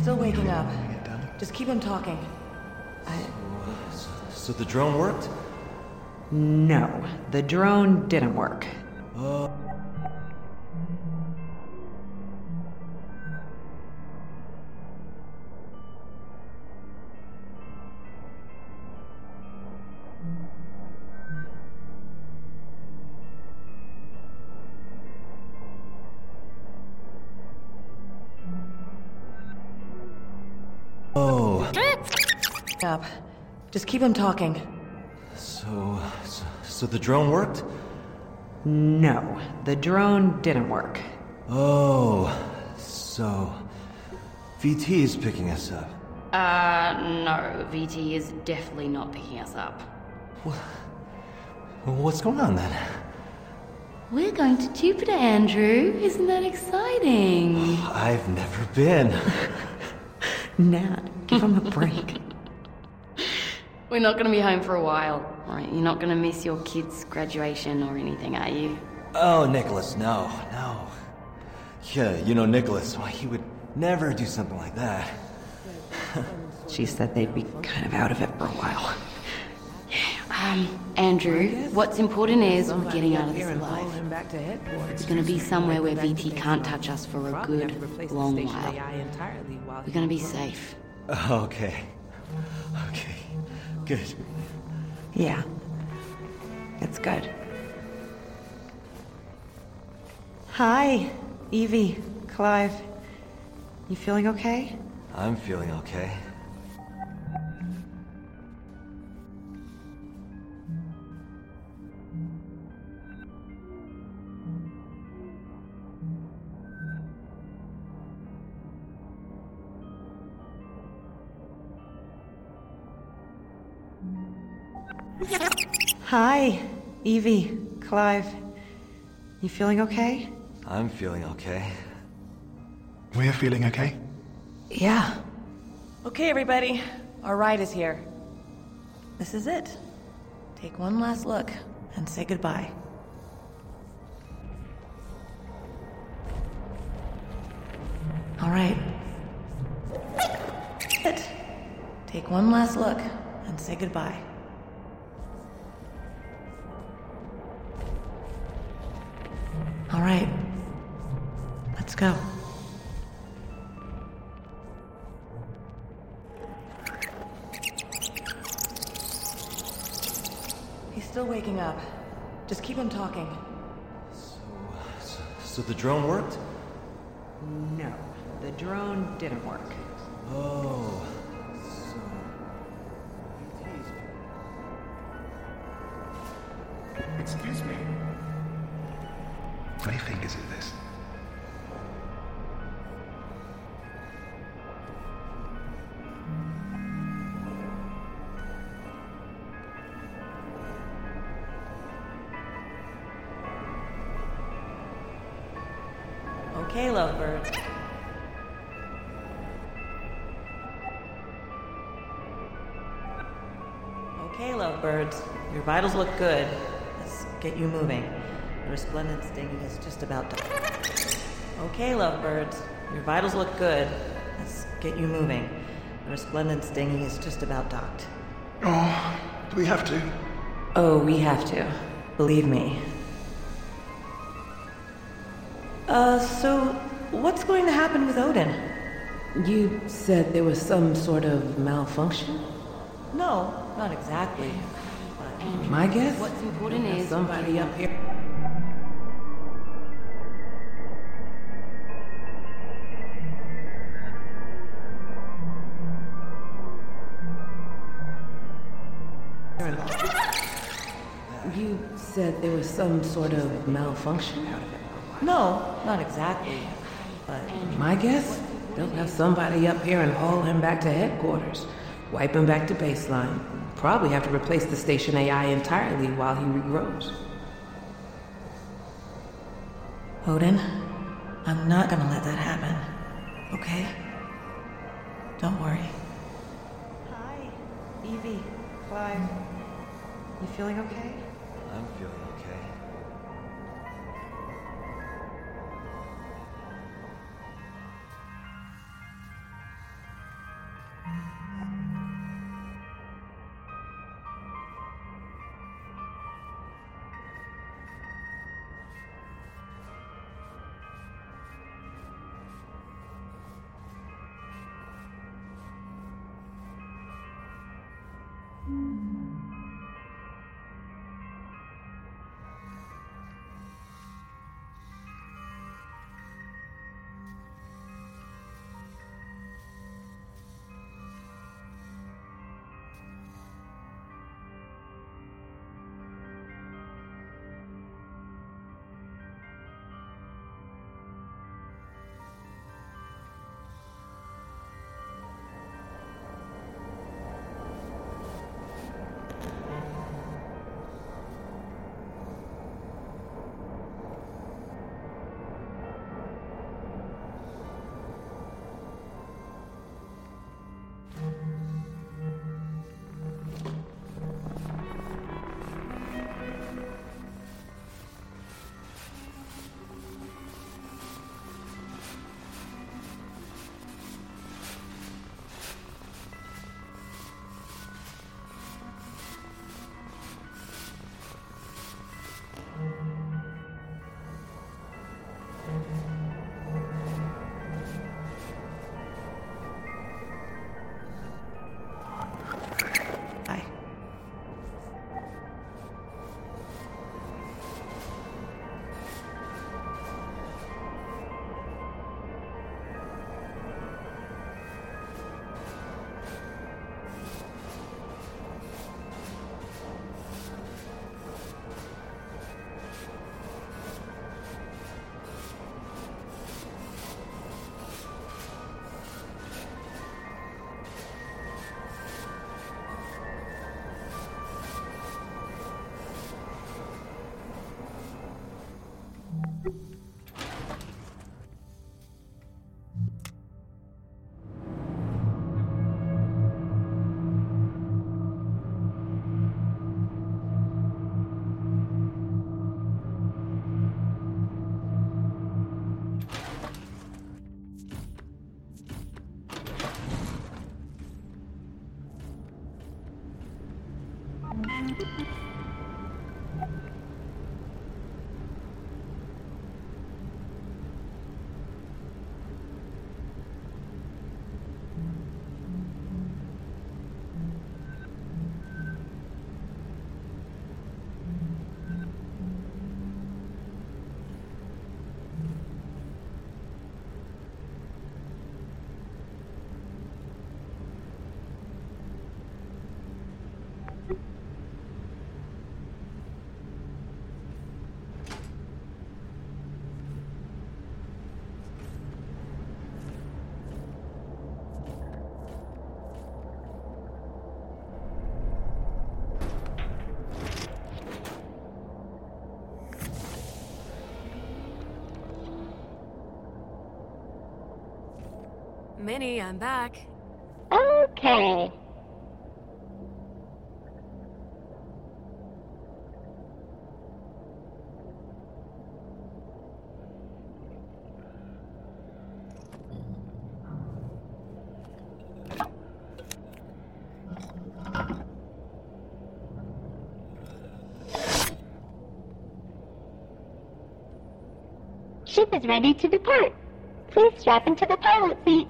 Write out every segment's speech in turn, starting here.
still waking up. Just keep him talking. I, So the drone worked? No, the drone didn't work. Up. Just keep him talking. So, so, so the drone worked? No, the drone didn't work. Oh. So. VT is picking us up. Uh, no, VT is definitely not picking us up. What's going on then? We're going to Jupiter, Andrew. Isn't that exciting? I've never been. Nat, give him a break. We're not going to be home for a while. Right, you're not going to miss your kid's graduation or anything, are you? Oh, Nicholas, no, no. Yeah, you know Nicholas, why he would never do something like that. She said they'd be kind of out of it for a while. Um, Andrew, what's important is we're getting out of this Here and alive. him back to headquarters. It's going to be somewhere where VT can't touch us for a good to replace the long while. AI entirely while We're going to be safe. Okay. Okay. Good. Yeah, it's good. Hi, Evie, Clive. You feeling okay? I'm feeling okay. Hi, Evie, Clive. You feeling okay? I'm feeling okay. We're feeling okay? Yeah. Okay, everybody. Our ride is here. This is it. Take one last look and say goodbye. All right. Take one last look and say goodbye. Go. He's still waking up. Just keep him talking. So, so the drone worked? No, the drone didn't work. Oh. So. Excuse me. What do you think is in this? Okay, lovebird. Okay, oh, lovebirds. Your vitals look good. Let's get you moving. The resplendent stinging is just about done. Oh, okay, lovebirds. Your vitals look good. Let's get you moving. The resplendent stinging is just about docked. Oh, do we have to? Oh, we have to. Believe me. Uh, so what's going to happen with Odin? You said there was some sort of malfunction? No, not exactly. My guess? What's important is Somebody up here. You said there was some sort of malfunction? No, not exactly. But My guess? They'll have somebody up here and haul him back to headquarters. Wipe him back to baseline. Probably have to replace the station AI entirely while he regrows. Odin, I'm not gonna let that happen. Okay? Don't worry. Hi, Evie, Clive. You feeling okay? I'm feeling Minnie, I'm back. Okay. Ship is ready to depart. Please strap into the pilot seat.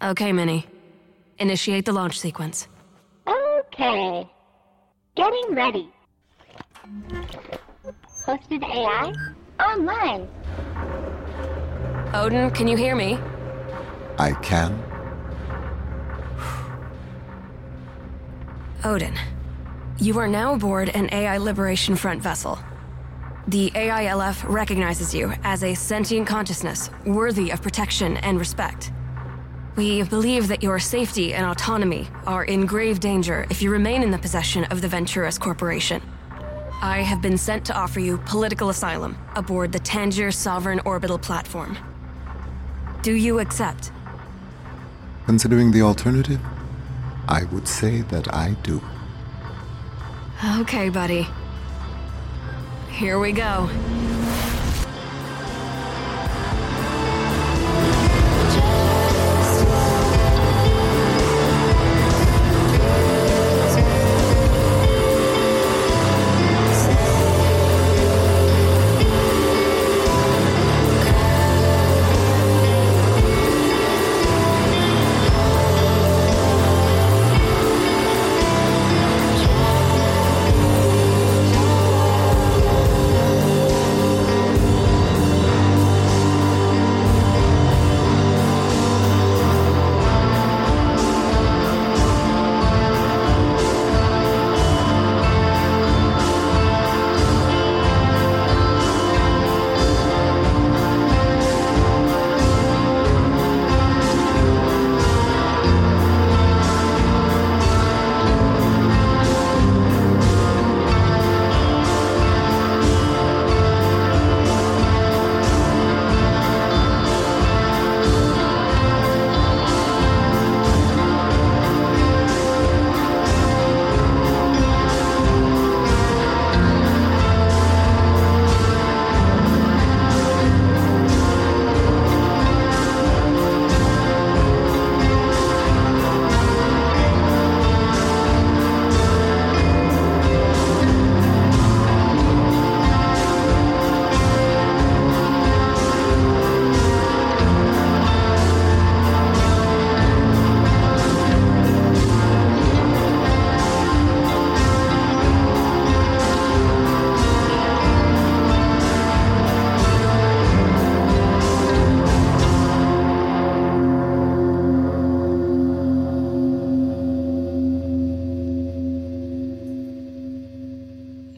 Okay, Minnie. Initiate the launch sequence. Okay. Getting ready. Hosted AI online. Oh, Odin, can you hear me? I can. Odin, you are now aboard an AI Liberation Front vessel. The AILF recognizes you as a sentient consciousness worthy of protection and respect. We believe that your safety and autonomy are in grave danger if you remain in the possession of the Venturas Corporation. I have been sent to offer you political asylum aboard the Tangier Sovereign Orbital Platform. Do you accept? Considering the alternative, I would say that I do. Okay, buddy. Here we go.